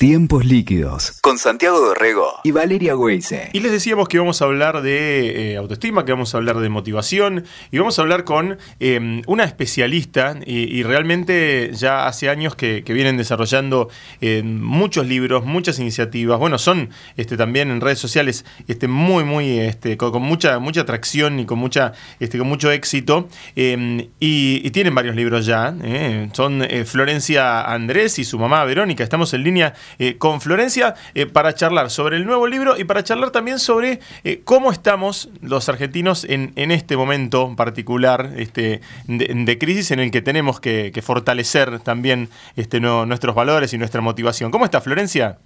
Tiempos líquidos con Santiago Dorrego y Valeria Weise. Y les decíamos que vamos a hablar de eh, autoestima, que vamos a hablar de motivación y vamos a hablar con em, una especialista y, realmente ya hace años que, vienen desarrollando em, muchos libros, muchas iniciativas. Bueno, son este, también en redes sociales este, muy, muy, este, con, mucha, mucha atracción y con, mucha, este, con mucho éxito. Em, y, y, tienen varios libros ya. Eh. Son eh, Florencia Andrés y su mamá Verónica. Estamos en línea eh, con Florencia eh, para charlar sobre el nuevo libro y para charlar también sobre eh, cómo estamos los argentinos en, este momento particular este, de, crisis en el que tenemos que, fortalecer también este, nuestros valores y nuestra motivación. ¿Cómo está Florencia?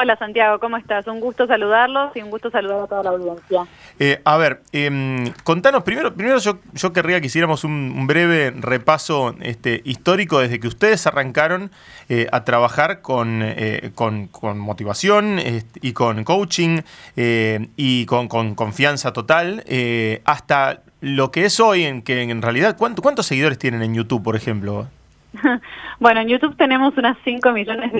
Hola Santiago, ¿cómo estás? Un gusto saludarlos y un gusto saludar a toda la audiencia. Eh, a ver, em, contanos, primero, primero yo, yo querría que hiciéramos un, breve repaso este, histórico desde que ustedes arrancaron eh, a trabajar con, eh, con, motivación y con coaching y con, confianza total hasta lo que es hoy, en que en realidad, ¿cuántos seguidores tienen en YouTube, por ejemplo? bueno, en YouTube tenemos unas 5 millones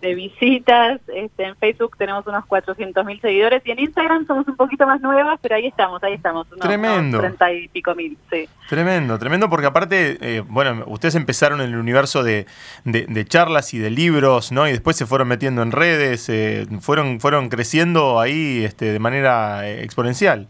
de, visitas, este, en Facebook tenemos unos 400 mil seguidores y en Instagram somos un poquito más nuevas, pero ahí estamos, ahí estamos. tremendo. 30 y pico mil, sí. Tremendo, tremendo, porque aparte, eh, bueno, ustedes empezaron en el universo de, de, charlas y de libros, ¿no? Y después se fueron metiendo en redes, eh, fueron, fueron creciendo ahí este, de manera eh, exponencial.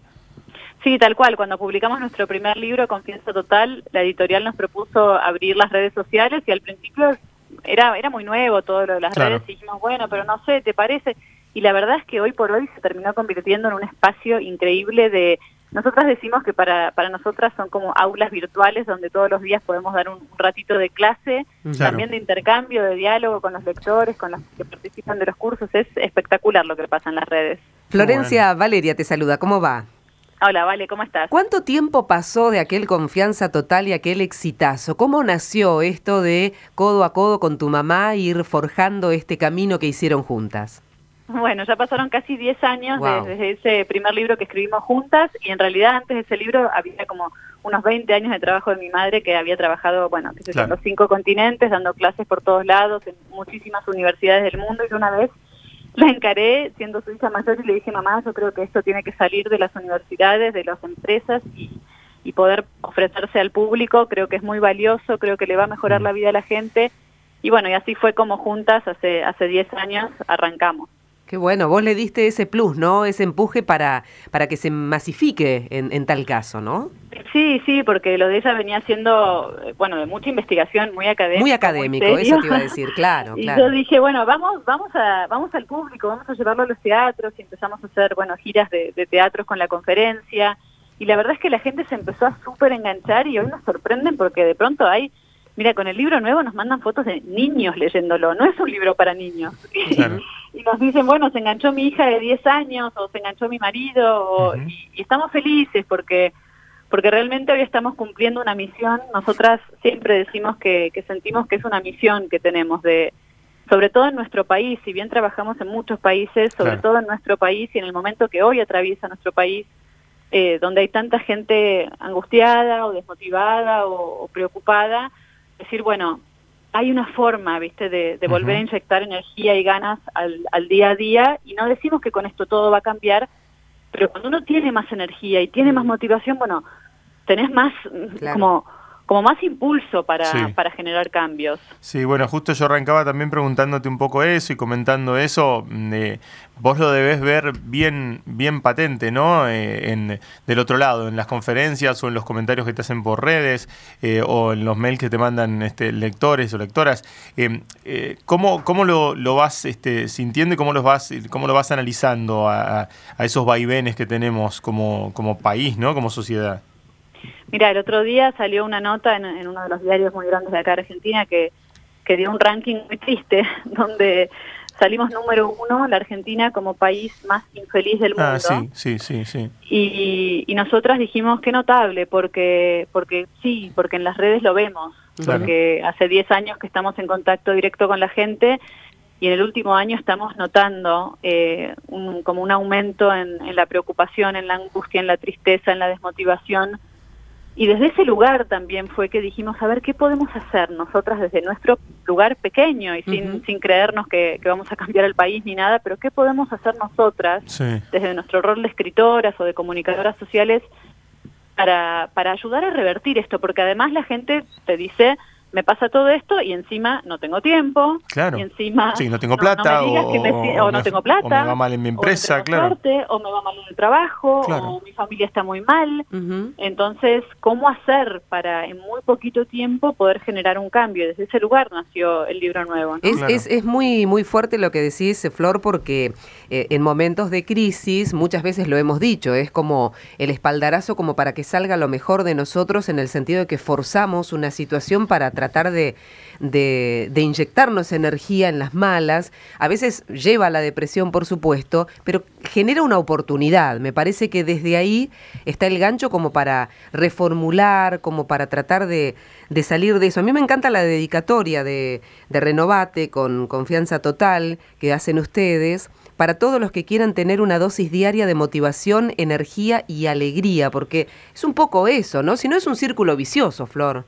Sí, tal cual. Cuando publicamos nuestro primer libro, Confianza Total, la editorial nos propuso abrir las redes sociales y al principio era, era muy nuevo todo lo de las redes y dijimos, bueno, pero no sé, ¿te parece? Y la verdad es que hoy por hoy se terminó convirtiendo en un espacio increíble de... Nosotras decimos que para, para nosotras son como aulas virtuales donde todos los días podemos dar un, ratito de clase, también de intercambio, de diálogo con los lectores, con los que participan de los cursos. Es espectacular lo que pasa en las redes. Florencia Valeria te saluda, ¿cómo va? Hola, Vale, ¿cómo estás? ¿Cuánto tiempo pasó de aquel confianza total y aquel exitazo? ¿Cómo nació esto de codo a codo con tu mamá ir forjando este camino que hicieron juntas? Bueno, ya pasaron casi 10 años desde ese primer libro que escribimos juntas y en realidad antes de ese libro había como unos 20 años de trabajo de mi madre que había trabajado, bueno, que en los cinco continentes, dando clases por todos lados, en muchísimas universidades del mundo y una vez la encaré siendo su hija mayor y le dije, mamá, yo creo que esto tiene que salir de las universidades, de las empresas y, y poder ofrecerse al público, creo que es muy valioso, creo que le va a mejorar la vida a la gente. Y bueno, y así fue como juntas hace hace 10 años arrancamos. Qué bueno, vos le diste ese plus, ¿no? Ese empuje para, para que se masifique en, en tal caso, ¿no? Sí, sí, porque lo de ella venía siendo, eh, bueno, de mucha investigación, muy académico. Muy académico, eso te iba a decir, claro, y yo dije, bueno, vamos, vamos a, vamos al público, vamos a llevarlo a los teatros y empezamos a hacer, bueno, giras de, de teatros con la conferencia. Y la verdad es que la gente se empezó a súper enganchar y hoy nos sorprenden porque de pronto hay Mira, con el libro nuevo nos mandan fotos de niños leyéndolo, no es un libro para niños. y nos dicen, bueno, se enganchó mi hija de 10 años o se enganchó mi marido y, estamos felices porque porque realmente hoy estamos cumpliendo una misión. Nosotras siempre decimos que, sentimos que es una misión que tenemos de, sobre todo en nuestro país, si bien trabajamos en muchos países, sobre todo en nuestro país y en el momento que hoy atraviesa nuestro país, eh, donde hay tanta gente angustiada o desmotivada o, preocupada, decir, bueno, hay una forma, viste, de, volver a inyectar energía y ganas al, al día a día y no decimos que con esto todo va a cambiar, pero cuando uno tiene más energía y tiene más motivación, bueno, tenés más como como más impulso para, para generar cambios. Sí, bueno, justo yo arrancaba también preguntándote un poco eso y comentando eso. Mm, eh, vos lo debes ver bien, bien patente, ¿no? Eh, en, del otro lado, en las conferencias o en los comentarios que te hacen por redes eh, o en los mails que te mandan este, lectores o lectoras. ¿Cómo, cómo lo, lo, vas este, sintiendo y cómo, los vas, cómo lo vas analizando a, a esos vaivenes que tenemos como, como país, ¿no? Como sociedad? Mira, el otro día salió una nota en, uno de los diarios muy grandes de acá de Argentina que, que dio un ranking muy triste, donde salimos número uno, la Argentina como país más infeliz del ah, mundo. Ah, sí, sí, sí, sí. Y, y nosotras dijimos qué notable, porque, porque sí, porque en las redes lo vemos, porque hace 10 años que estamos en contacto directo con la gente y en el último año estamos notando eh, un, como un aumento en, en la preocupación, en la angustia, en la tristeza, en la desmotivación Y desde ese lugar también fue que dijimos, a ver, ¿qué podemos hacer nosotras desde nuestro lugar pequeño y sin, sin creernos que, que, vamos a cambiar el país ni nada, pero qué podemos hacer nosotras desde nuestro rol de escritoras o de comunicadoras sociales para, para ayudar a revertir esto? Porque además la gente te dice, me pasa todo esto y encima no tengo tiempo. Claro. Y encima. Sí, no tengo plata. o, no tengo plata. O me va mal en mi empresa, claro. o me va mal en el trabajo. O mi familia está muy mal. Entonces, ¿cómo hacer para en muy poquito tiempo poder generar un cambio? Desde ese lugar nació el libro nuevo. Es, es, es, muy, muy fuerte lo que decís, Flor, porque eh, en momentos de crisis, muchas veces lo hemos dicho, es como el espaldarazo como para que salga lo mejor de nosotros en el sentido de que forzamos una situación para tratar de, de, inyectarnos energía en las malas. A veces lleva a la depresión, por supuesto, pero genera una oportunidad. Me parece que desde ahí está el gancho como para reformular, como para tratar de, de salir de eso. A mí me encanta la dedicatoria de, de Renovate con confianza total que hacen ustedes para todos los que quieran tener una dosis diaria de motivación, energía y alegría, porque es un poco eso, ¿no? Si no es un círculo vicioso, Flor.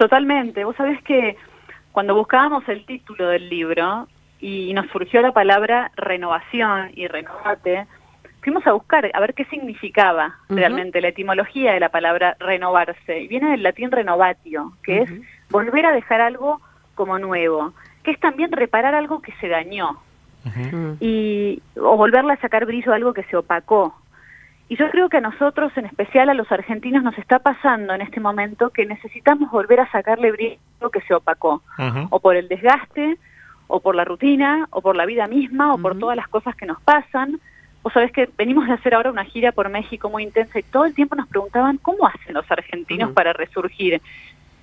Totalmente. Vos sabés que cuando buscábamos el título del libro y nos surgió la palabra renovación y renovate, fuimos a buscar a ver qué significaba realmente la etimología de la palabra renovarse. Y viene del latín renovatio, que es volver a dejar algo como nuevo, que es también reparar algo que se dañó. y, o volverle a sacar brillo a algo que se opacó. Y yo creo que a nosotros, en especial a los argentinos, nos está pasando en este momento que necesitamos volver a sacarle brillo que se opacó, o por el desgaste, o por la rutina, o por la vida misma, o por todas las cosas que nos pasan. Vos sabés que venimos de hacer ahora una gira por México muy intensa y todo el tiempo nos preguntaban cómo hacen los argentinos para resurgir.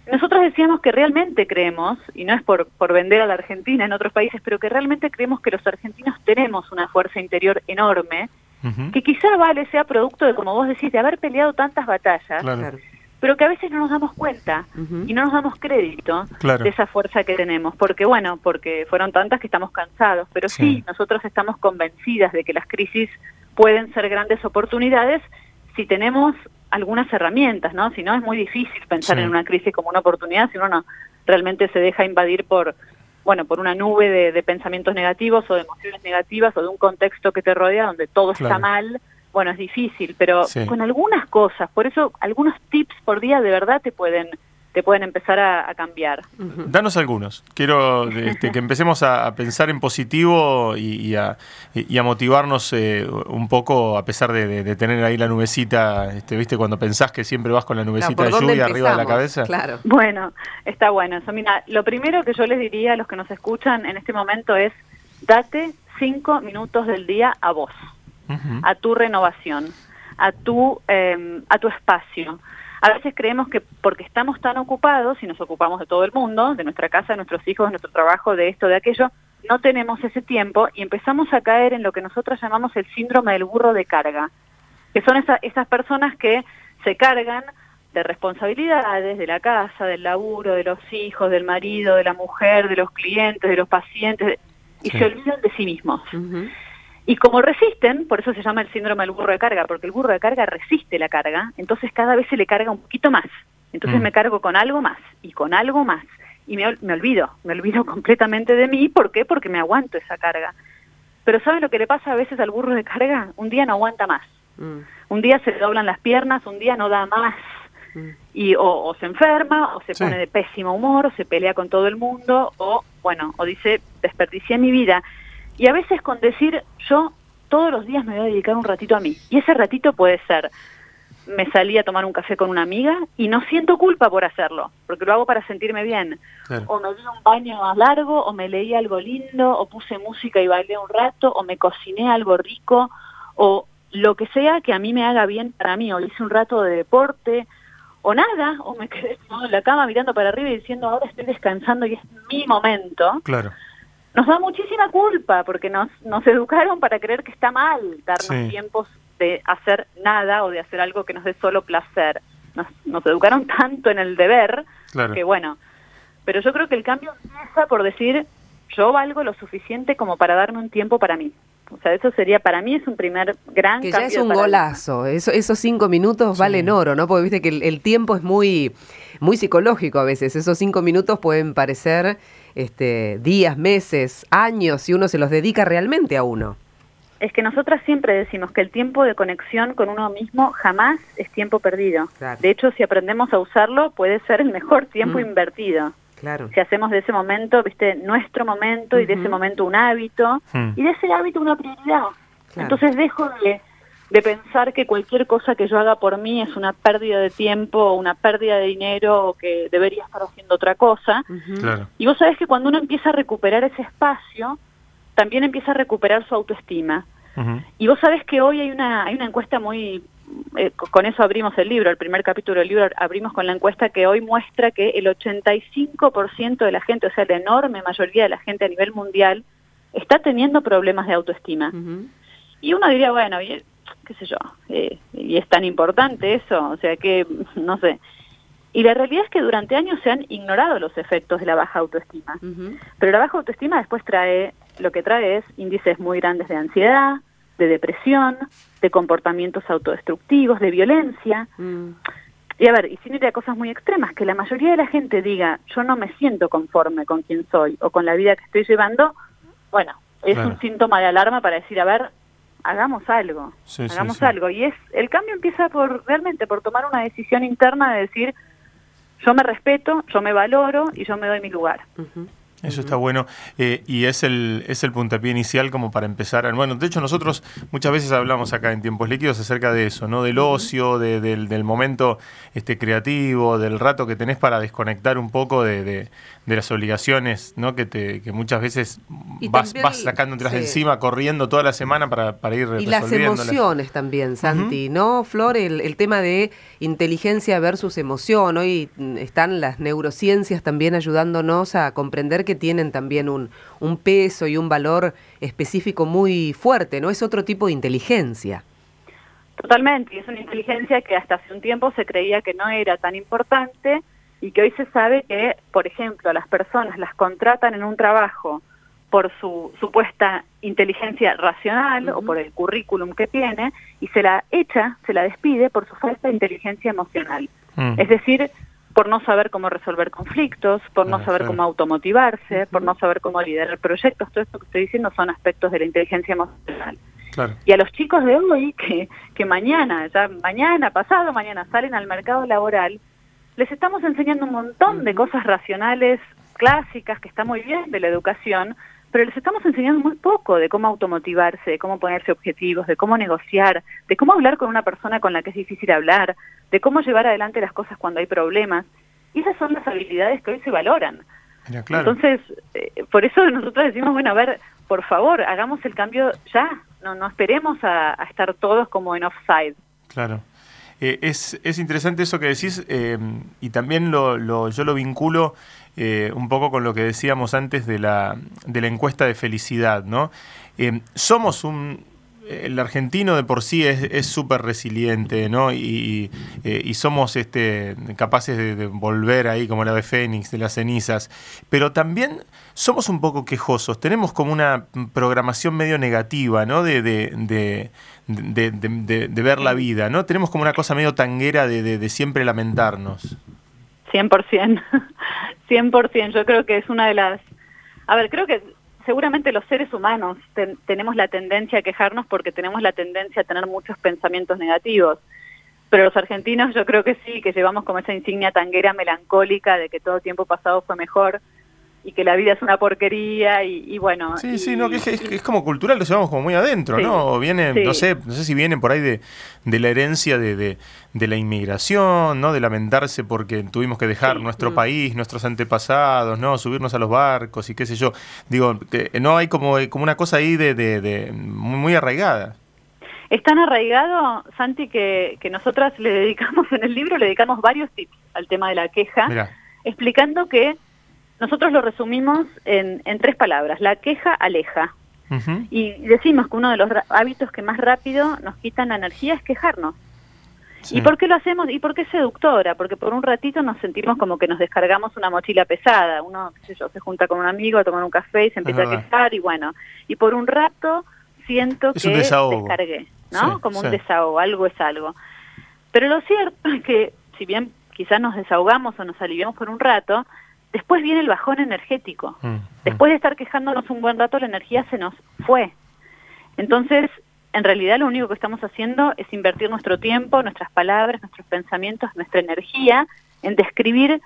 Nosotros decíamos que realmente creemos, y no es por, por vender a la Argentina en otros países, pero que realmente creemos que los argentinos tenemos una fuerza interior enorme, que quizá vale, sea producto de, como vos decís, de haber peleado tantas batallas, pero que a veces no nos damos cuenta y no nos damos crédito de esa fuerza que tenemos, porque bueno, porque fueron tantas que estamos cansados, pero sí. nosotros estamos convencidas de que las crisis pueden ser grandes oportunidades si tenemos algunas herramientas, ¿no? Si no es muy difícil pensar en una crisis como una oportunidad, si uno no realmente se deja invadir por bueno, por una nube de, pensamientos negativos o de emociones negativas o de un contexto que te rodea donde todo está mal, bueno, es difícil, pero con algunas cosas, por eso algunos tips por día de verdad te pueden te pueden empezar a, cambiar. Danos algunos. Quiero este, que empecemos a, pensar en positivo y, a, motivarnos eh, un poco, a pesar de, tener ahí la nubecita, este, ¿viste? Cuando pensás que siempre vas con la nubecita de lluvia arriba de la cabeza. Claro. Bueno, está bueno eso. Mira, lo primero que yo les diría a los que nos escuchan en este momento es, date cinco minutos del día a vos, a tu renovación, a tu, eh, a tu espacio a veces creemos que porque estamos tan ocupados y nos ocupamos de todo el mundo, de nuestra casa, de nuestros hijos, de nuestro trabajo, de esto, de aquello, no tenemos ese tiempo y empezamos a caer en lo que nosotros llamamos el síndrome del burro de carga, que son esas personas que se cargan de responsabilidades de la casa, del laburo, de los hijos, del marido, de la mujer, de los clientes, de los pacientes, y se olvidan de sí mismos. Y como resisten, por eso se llama el síndrome del burro de carga, porque el burro de carga resiste la carga, entonces cada vez se le carga un poquito más. Entonces mm. me cargo con algo más y con algo más. Y me, me olvido, me olvido completamente de mí. ¿Por qué? Porque me aguanto esa carga. Pero ¿saben lo que le pasa a veces al burro de carga? Un día no aguanta más. Mm. Un día se le doblan las piernas, un día no da más. Mm. Y o, se enferma, o se pone de pésimo humor, o se pelea con todo el mundo, o bueno, o dice, desperdicié mi vida. Y a veces con decir, yo todos los días me voy a dedicar un ratito a mí. Y ese ratito puede ser, me salí a tomar un café con una amiga y no siento culpa por hacerlo, porque lo hago para sentirme bien. O me di un baño más largo, o me leí algo lindo, o puse música y bailé un rato, o me cociné algo rico, o lo que sea que a mí me haga bien para mí, o hice un rato de deporte, o nada, o me quedé en la cama mirando para arriba y diciendo, ahora estoy descansando y es mi momento. Claro nos da muchísima culpa porque nos, nos educaron para creer que está mal darnos tiempos de hacer nada o de hacer algo que nos dé solo placer. Nos, nos educaron tanto en el deber que bueno, pero yo creo que el cambio empieza por decir yo valgo lo suficiente como para darme un tiempo para mí. O sea, eso sería para mí es un primer gran Que ya es un golazo. Eso, esos cinco minutos valen oro, ¿no? Porque viste que el, tiempo es muy, muy psicológico a veces. Esos cinco minutos pueden parecer este, días, meses, años, si uno se los dedica realmente a uno. Es que nosotras siempre decimos que el tiempo de conexión con uno mismo jamás es tiempo perdido. De hecho, si aprendemos a usarlo, puede ser el mejor tiempo mm. invertido. Claro. Si hacemos de ese momento, viste, nuestro momento y de ese momento un hábito hmm. y de ese hábito una prioridad. Entonces dejo de, de, pensar que cualquier cosa que yo haga por mí es una pérdida de tiempo o una pérdida de dinero o que debería estar haciendo otra cosa. Y vos sabés que cuando uno empieza a recuperar ese espacio, también empieza a recuperar su autoestima. Y vos sabés que hoy hay una, hay una encuesta muy eh, con eso abrimos el libro, el primer capítulo del libro abrimos con la encuesta que hoy muestra que el 85% de la gente, o sea, la enorme mayoría de la gente a nivel mundial, está teniendo problemas de autoestima. Y uno diría, bueno, qué sé yo, eh, y es tan importante eso, o sea que, no sé. Y la realidad es que durante años se han ignorado los efectos de la baja autoestima. Pero la baja autoestima después trae, lo que trae es índices muy grandes de ansiedad, de depresión, de comportamientos autodestructivos, de violencia. Mm. Y a ver, y sin ir a cosas muy extremas, que la mayoría de la gente diga, yo no me siento conforme con quien soy o con la vida que estoy llevando, bueno, es un síntoma de alarma para decir, a ver, hagamos algo, hagamos algo. Y es el cambio empieza por realmente por tomar una decisión interna de decir, yo me respeto, yo me valoro y yo me doy mi lugar. Eso está bueno eh, y es el, es el puntapié inicial como para empezar. Bueno, de hecho nosotros muchas veces hablamos acá en Tiempos Líquidos acerca de eso, ¿no? Del ocio, del, del, momento este, creativo, del rato que tenés para desconectar un poco de, de las obligaciones, ¿no? Que, te, que muchas veces vas, vas sacando de encima, corriendo toda la semana para, para ir Y las emociones también, Santi, ¿no, Flor? El, el, tema de inteligencia versus emoción. Hoy están las neurociencias también ayudándonos a comprender que tienen también un, un peso y un valor específico muy fuerte, ¿no? Es otro tipo de inteligencia. Totalmente, y es una inteligencia que hasta hace un tiempo se creía que no era tan importante, y que hoy se sabe que, por ejemplo, las personas las contratan en un trabajo por su supuesta inteligencia racional o por el currículum que tiene y se la echa, se la despide por su falta de inteligencia emocional. Mm. Es decir, por no saber cómo resolver conflictos, por no ah, saber cómo automotivarse, por no saber cómo liderar proyectos. Todo esto que estoy diciendo son aspectos de la inteligencia emocional. Y a los chicos de hoy que, que mañana, ya mañana, pasado mañana, salen al mercado laboral les estamos enseñando un montón de cosas racionales clásicas que está muy bien de la educación, pero les estamos enseñando muy poco de cómo automotivarse, de cómo ponerse objetivos, de cómo negociar, de cómo hablar con una persona con la que es difícil hablar, de cómo llevar adelante las cosas cuando hay problemas. Y esas son las habilidades que hoy se valoran. Entonces, eh, por eso nosotros decimos, bueno, a ver, por favor, hagamos el cambio ya, no, no esperemos a estar todos como en offside. Claro. Eh, es, es, interesante eso que decís eh, y también lo, lo, yo lo vinculo eh, un poco con lo que decíamos antes de la, de la encuesta de felicidad. ¿no? somos un, el argentino de por sí es súper resiliente, ¿no? Y, y, somos este, capaces de, volver ahí como la de Fénix, de las cenizas. Pero también somos un poco quejosos, tenemos como una programación medio negativa, ¿no? De, de, de ver la vida, ¿no? Tenemos como una cosa medio tanguera de, siempre lamentarnos. 100%, 100%. Yo creo que es una de las... A ver, creo que seguramente los seres humanos tenemos la tendencia a quejarnos porque tenemos la tendencia a tener muchos pensamientos negativos. Pero los argentinos yo creo que sí, que llevamos como esa insignia tanguera melancólica de que todo tiempo pasado fue mejor y que la vida es una porquería y, bueno. Sí, sí, no, que es, como cultural, lo llevamos como muy adentro, ¿no? Viene, no sé, no sé si viene por ahí de, de la herencia de, de, la inmigración, ¿no? De lamentarse porque tuvimos que dejar nuestro mm. país, nuestros antepasados, ¿no? Subirnos a los barcos y qué sé yo. Digo, no hay como, como una cosa ahí de, de, muy arraigada. Es tan arraigado, Santi, que, que nosotras le dedicamos en el libro, le dedicamos varios tips al tema de la queja, explicando que nosotros lo resumimos en, en tres palabras. La queja aleja. Y decimos que uno de los hábitos que más rápido nos quitan la energía es quejarnos. ¿Y por qué lo hacemos? ¿Y por qué es seductora? Porque por un ratito nos sentimos como que nos descargamos una mochila pesada. Uno, qué sé yo, se junta con un amigo a tomar un café y se empieza a quejar y bueno. Y por un rato siento Es que descargué, ¿no? Sí, Como sí. un desahogo, algo es algo. Pero lo cierto es que, si bien quizás nos desahogamos o nos aliviamos por un rato, después viene el bajón energético. Mm, mm. Después de estar quejándonos un buen rato, la energía se nos fue. Entonces, en realidad lo único que estamos haciendo es invertir nuestro tiempo, nuestras palabras, nuestros pensamientos, nuestra energía en describir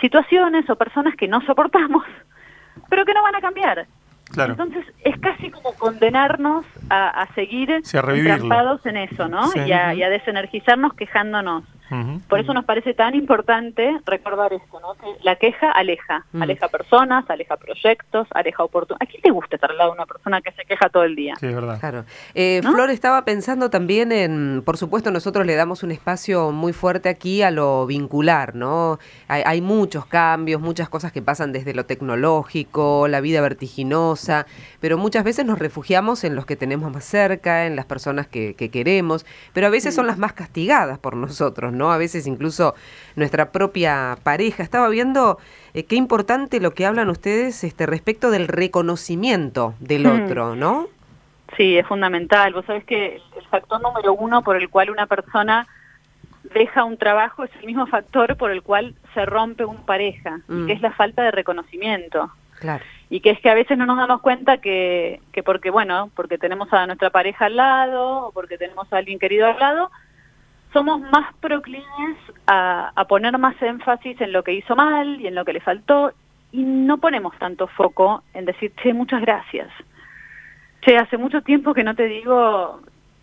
situaciones o personas que no soportamos, pero que no van a cambiar. Claro. Entonces, es casi como condenarnos a, a seguir Sí, a en eso, ¿no? Sí. Y, a, y a desenergizarnos quejándonos. Por eso nos parece tan importante recordar esto, ¿no? Que la queja aleja, Mm. aleja personas, aleja proyectos, aleja oportunidades. ¿A quién te gusta estar al lado de una persona que se queja todo el día? Sí, es verdad. Claro. Eh, ¿No? Flor estaba pensando también en, por supuesto, nosotros le damos un espacio muy fuerte aquí a lo vincular, ¿no? Hay, hay muchos cambios, muchas cosas que pasan desde lo tecnológico, la vida vertiginosa, pero muchas veces nos refugiamos en los que tenemos más cerca, en las personas que, que queremos, pero a veces son las más castigadas por nosotros, ¿no? A veces incluso nuestra propia pareja. Estaba viendo eh, qué importante lo que hablan ustedes este, respecto del reconocimiento del Mm. otro, ¿no? Sí, es fundamental. Vos sabés que el factor número uno por el cual una persona deja un trabajo es el mismo factor por el cual se rompe una pareja, Mm. y que es la falta de reconocimiento. Claro. y que es que a veces no nos damos cuenta que, que porque bueno porque tenemos a nuestra pareja al lado o porque tenemos a alguien querido al lado somos más proclives a, a poner más énfasis en lo que hizo mal y en lo que le faltó y no ponemos tanto foco en decir che muchas gracias che hace mucho tiempo que no te digo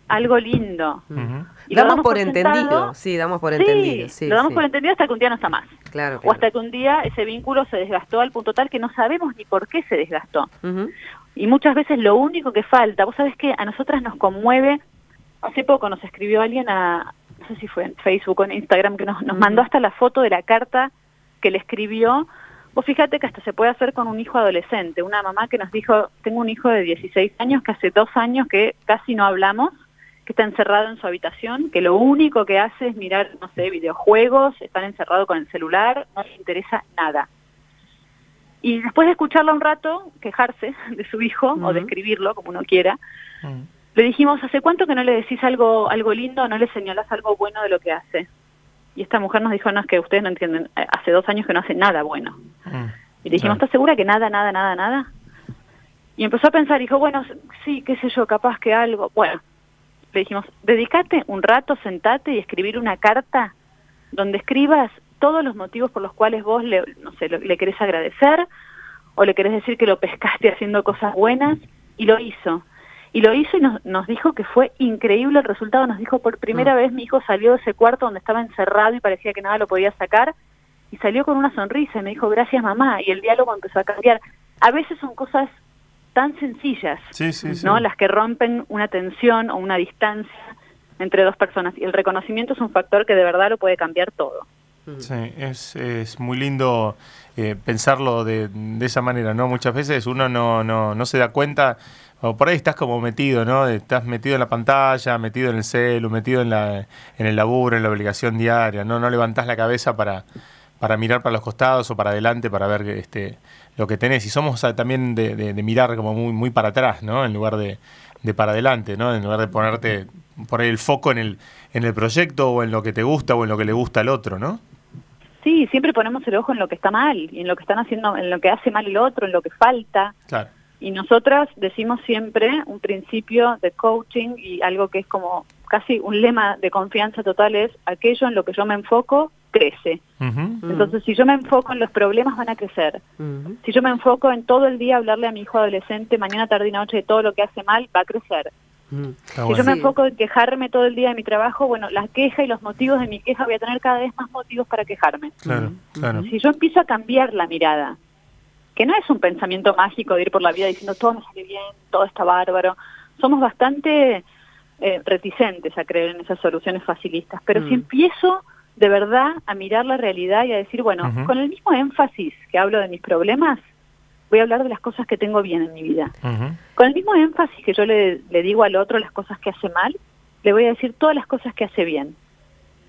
algo lindo. Y damos por sentado. entendido, sí, damos por Sí, entendido, sí. lo damos sí. por entendido hasta que un día no está más Claro, o hasta que un día ese vínculo se desgastó al punto tal que no sabemos ni por qué se desgastó y muchas veces lo único que falta, vos sabés que a nosotras nos conmueve, hace poco nos escribió alguien a, no sé si fue en Facebook o en Instagram, que nos, nos mandó hasta la foto de la carta que le escribió. Vos fíjate que hasta se puede hacer con un hijo adolescente, una mamá que nos dijo, tengo un hijo de 16 años que hace dos años que casi no hablamos, que está encerrado en su habitación, que lo único que hace es mirar, no sé, videojuegos, están encerrado con el celular, no le interesa nada. Y después de escucharla un rato, quejarse de su hijo o describirlo, como uno quiera. Le dijimos, ¿hace cuánto que no le decís algo algo lindo no le señalás algo bueno de lo que hace? Y esta mujer nos dijo, no, es que ustedes no entienden, hace dos años que no hace nada bueno. Mm. Y le dijimos. ¿estás segura que nada, nada, nada, nada? Y empezó a pensar, dijo, bueno, sí, qué sé yo, capaz que algo. Bueno, le dijimos, dedícate un rato, sentate y escribir una carta donde escribas todos los motivos por los cuales vos le, no sé, le querés agradecer o le querés decir que lo pescaste haciendo cosas buenas y lo hizo. Y lo hizo y nos, nos dijo que fue increíble el resultado. Nos dijo, por primera Mm. vez mi hijo salió de ese cuarto donde estaba encerrado y parecía que nada lo podía sacar y salió con una sonrisa y me dijo, gracias mamá. Y el diálogo empezó a cambiar. A veces son cosas tan sencillas, Sí, sí, sí. ¿no? Las que rompen una tensión o una distancia entre dos personas. Y el reconocimiento es un factor que de verdad lo puede cambiar todo. Sí, es, es muy lindo eh, pensarlo de, de esa manera, ¿no? Muchas veces uno no, no, no se da cuenta, o por ahí estás como metido, ¿no? Estás metido en la pantalla, metido en el celu, metido en, la, en el laburo, en la obligación diaria, ¿no? No levantás la cabeza para, para mirar para los costados o para adelante para ver este, lo que tenés. Y somos ah, también de, de- de mirar como muy, muy para atrás, ¿no? En lugar de, de para adelante, ¿no? En lugar de ponerte por ahí el foco en el, en el proyecto o en lo que te gusta o en lo que le gusta al otro, ¿no? Sí, siempre ponemos el ojo en lo que está mal y en lo que están haciendo, en lo que hace mal el otro, en lo que falta. Claro. Y nosotras decimos siempre un principio de coaching y algo que es como casi un lema de confianza total es aquello en lo que yo me enfoco crece. Mm. Entonces, si yo me enfoco en los problemas van a crecer. Si yo me enfoco en todo el día hablarle a mi hijo adolescente mañana, tarde y noche de todo lo que hace mal, va a crecer. Mm. Está Si bueno. yo me enfoco en quejarme todo el día de mi trabajo, bueno, la queja y los motivos de mi queja voy a tener cada vez más motivos para quejarme. Claro, Ujú. claro. Si yo empiezo a cambiar la mirada, que no es un pensamiento mágico de ir por la vida diciendo todo me sale bien, todo está bárbaro, somos bastante eh, reticentes a creer en esas soluciones facilistas, pero Mm. si empiezo de verdad a mirar la realidad y a decir, bueno, con el mismo énfasis que hablo de mis problemas, voy a hablar de las cosas que tengo bien en mi vida. Con el mismo énfasis que yo le, le digo al otro las cosas que hace mal, le voy a decir todas las cosas que hace bien.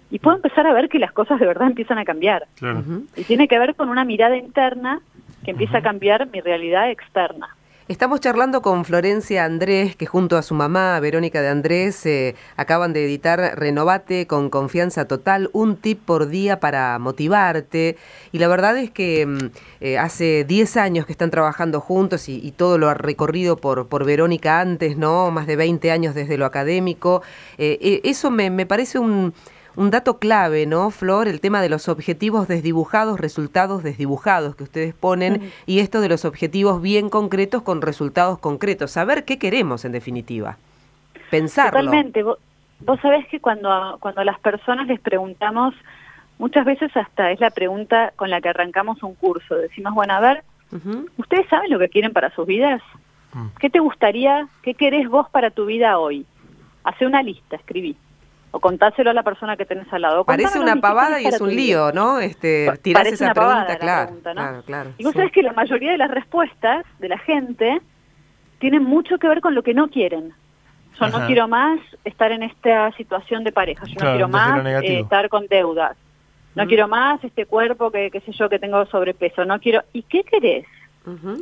Y puedo empezar a ver que las cosas de verdad empiezan a cambiar. Claro. Y tiene que ver con una mirada interna que empieza a cambiar mi realidad externa. Estamos charlando con Florencia Andrés, que junto a su mamá, Verónica de Andrés, eh, acaban de editar Renovate con confianza total, un tip por día para motivarte. Y la verdad es que mm, eh, hace 10 años que están trabajando juntos y, todo lo ha recorrido por, por Verónica antes, ¿no? Más de 20 años desde lo académico. Eh, eso me, me parece un un dato clave, ¿no, Flor? El tema de los objetivos desdibujados, resultados desdibujados que ustedes ponen y esto de los objetivos bien concretos con resultados concretos. Saber qué queremos en definitiva. Pensarlo. Totalmente. Vos, sabés que cuando, cuando a las personas les preguntamos, muchas veces hasta es la pregunta con la que arrancamos un curso. Decimos, bueno, a ver, ¿ustedes saben lo que quieren para sus vidas? Mm. ¿Qué te gustaría, qué querés vos para tu vida hoy? Hace una lista, escribí o contáselo a la persona que tenés al lado. Parece una pavada y es un lío, ¿no? Este, tirás esa pregunta, claro, claro, Y vos sabés que la mayoría de las respuestas de la gente tienen mucho que ver con lo que no quieren. Yo no quiero más estar en esta situación de pareja, yo no quiero más eh, estar con deudas, no quiero más este cuerpo que, qué sé yo, que tengo sobrepeso, no quiero... ¿Y qué querés?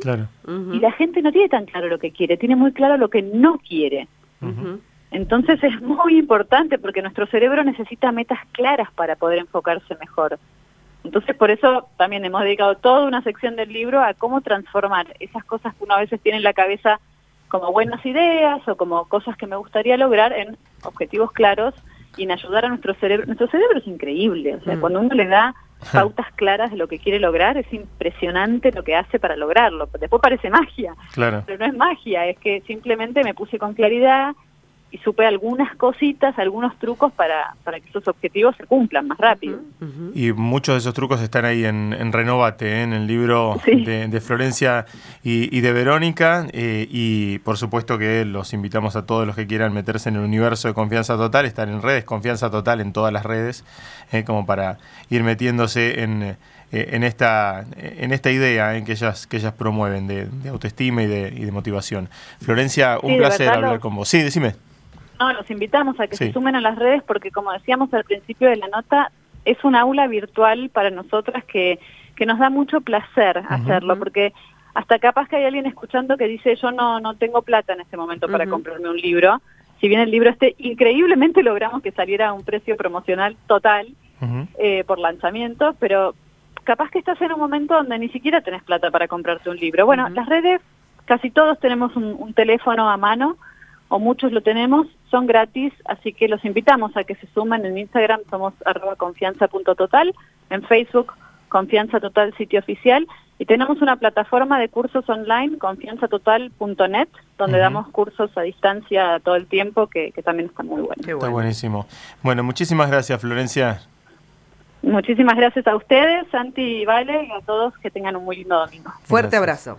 Claro. Y la gente no tiene tan claro lo que quiere, tiene muy claro lo que no quiere. Entonces es muy importante porque nuestro cerebro necesita metas claras para poder enfocarse mejor. Entonces por eso también hemos dedicado toda una sección del libro a cómo transformar esas cosas que uno a veces tiene en la cabeza como buenas ideas o como cosas que me gustaría lograr en objetivos claros y en ayudar a nuestro cerebro. Nuestro cerebro es increíble, o sea, mm. cuando uno le da pautas claras de lo que quiere lograr, es impresionante lo que hace para lograrlo. Después parece magia, pero no es magia, es que simplemente me puse con claridad, y supe algunas cositas, algunos trucos para, para que esos objetivos se cumplan más rápido. Y muchos de esos trucos están ahí en, Renovate, ¿eh? en el libro de, Florencia y, de Verónica. Eh, y por supuesto que los invitamos a todos los que quieran meterse en el universo de Confianza Total, estar en redes, Confianza Total en todas las redes, eh, como para ir metiéndose en en esta en esta idea en que ellas que ellas promueven de, autoestima y de, y de motivación. Florencia, un placer hablar con vos. Sí, decime. No, los invitamos a que se sumen a las redes porque, como decíamos al principio de la nota, es un aula virtual para nosotras que, que nos da mucho placer hacerlo, porque hasta capaz que hay alguien escuchando que dice yo no, no tengo plata en este momento para comprarme un libro. Si bien el libro este increíblemente logramos que saliera a un precio promocional total eh, por lanzamiento, pero capaz que estás en un momento donde ni siquiera tenés plata para comprarte un libro. Bueno, las redes, casi todos tenemos un teléfono a mano o muchos lo tenemos, son gratis, así que los invitamos a que se sumen en Instagram, somos arroba confianza.total, en Facebook Confianza Total sitio oficial y tenemos una plataforma de cursos online, confianzatotal.net, donde damos cursos a distancia todo el tiempo que, también están muy buenos. Está buenísimo. Bueno, muchísimas gracias Florencia. Muchísimas gracias a ustedes, Santi y Vale, y a todos que tengan un muy lindo domingo. Fuerte abrazo.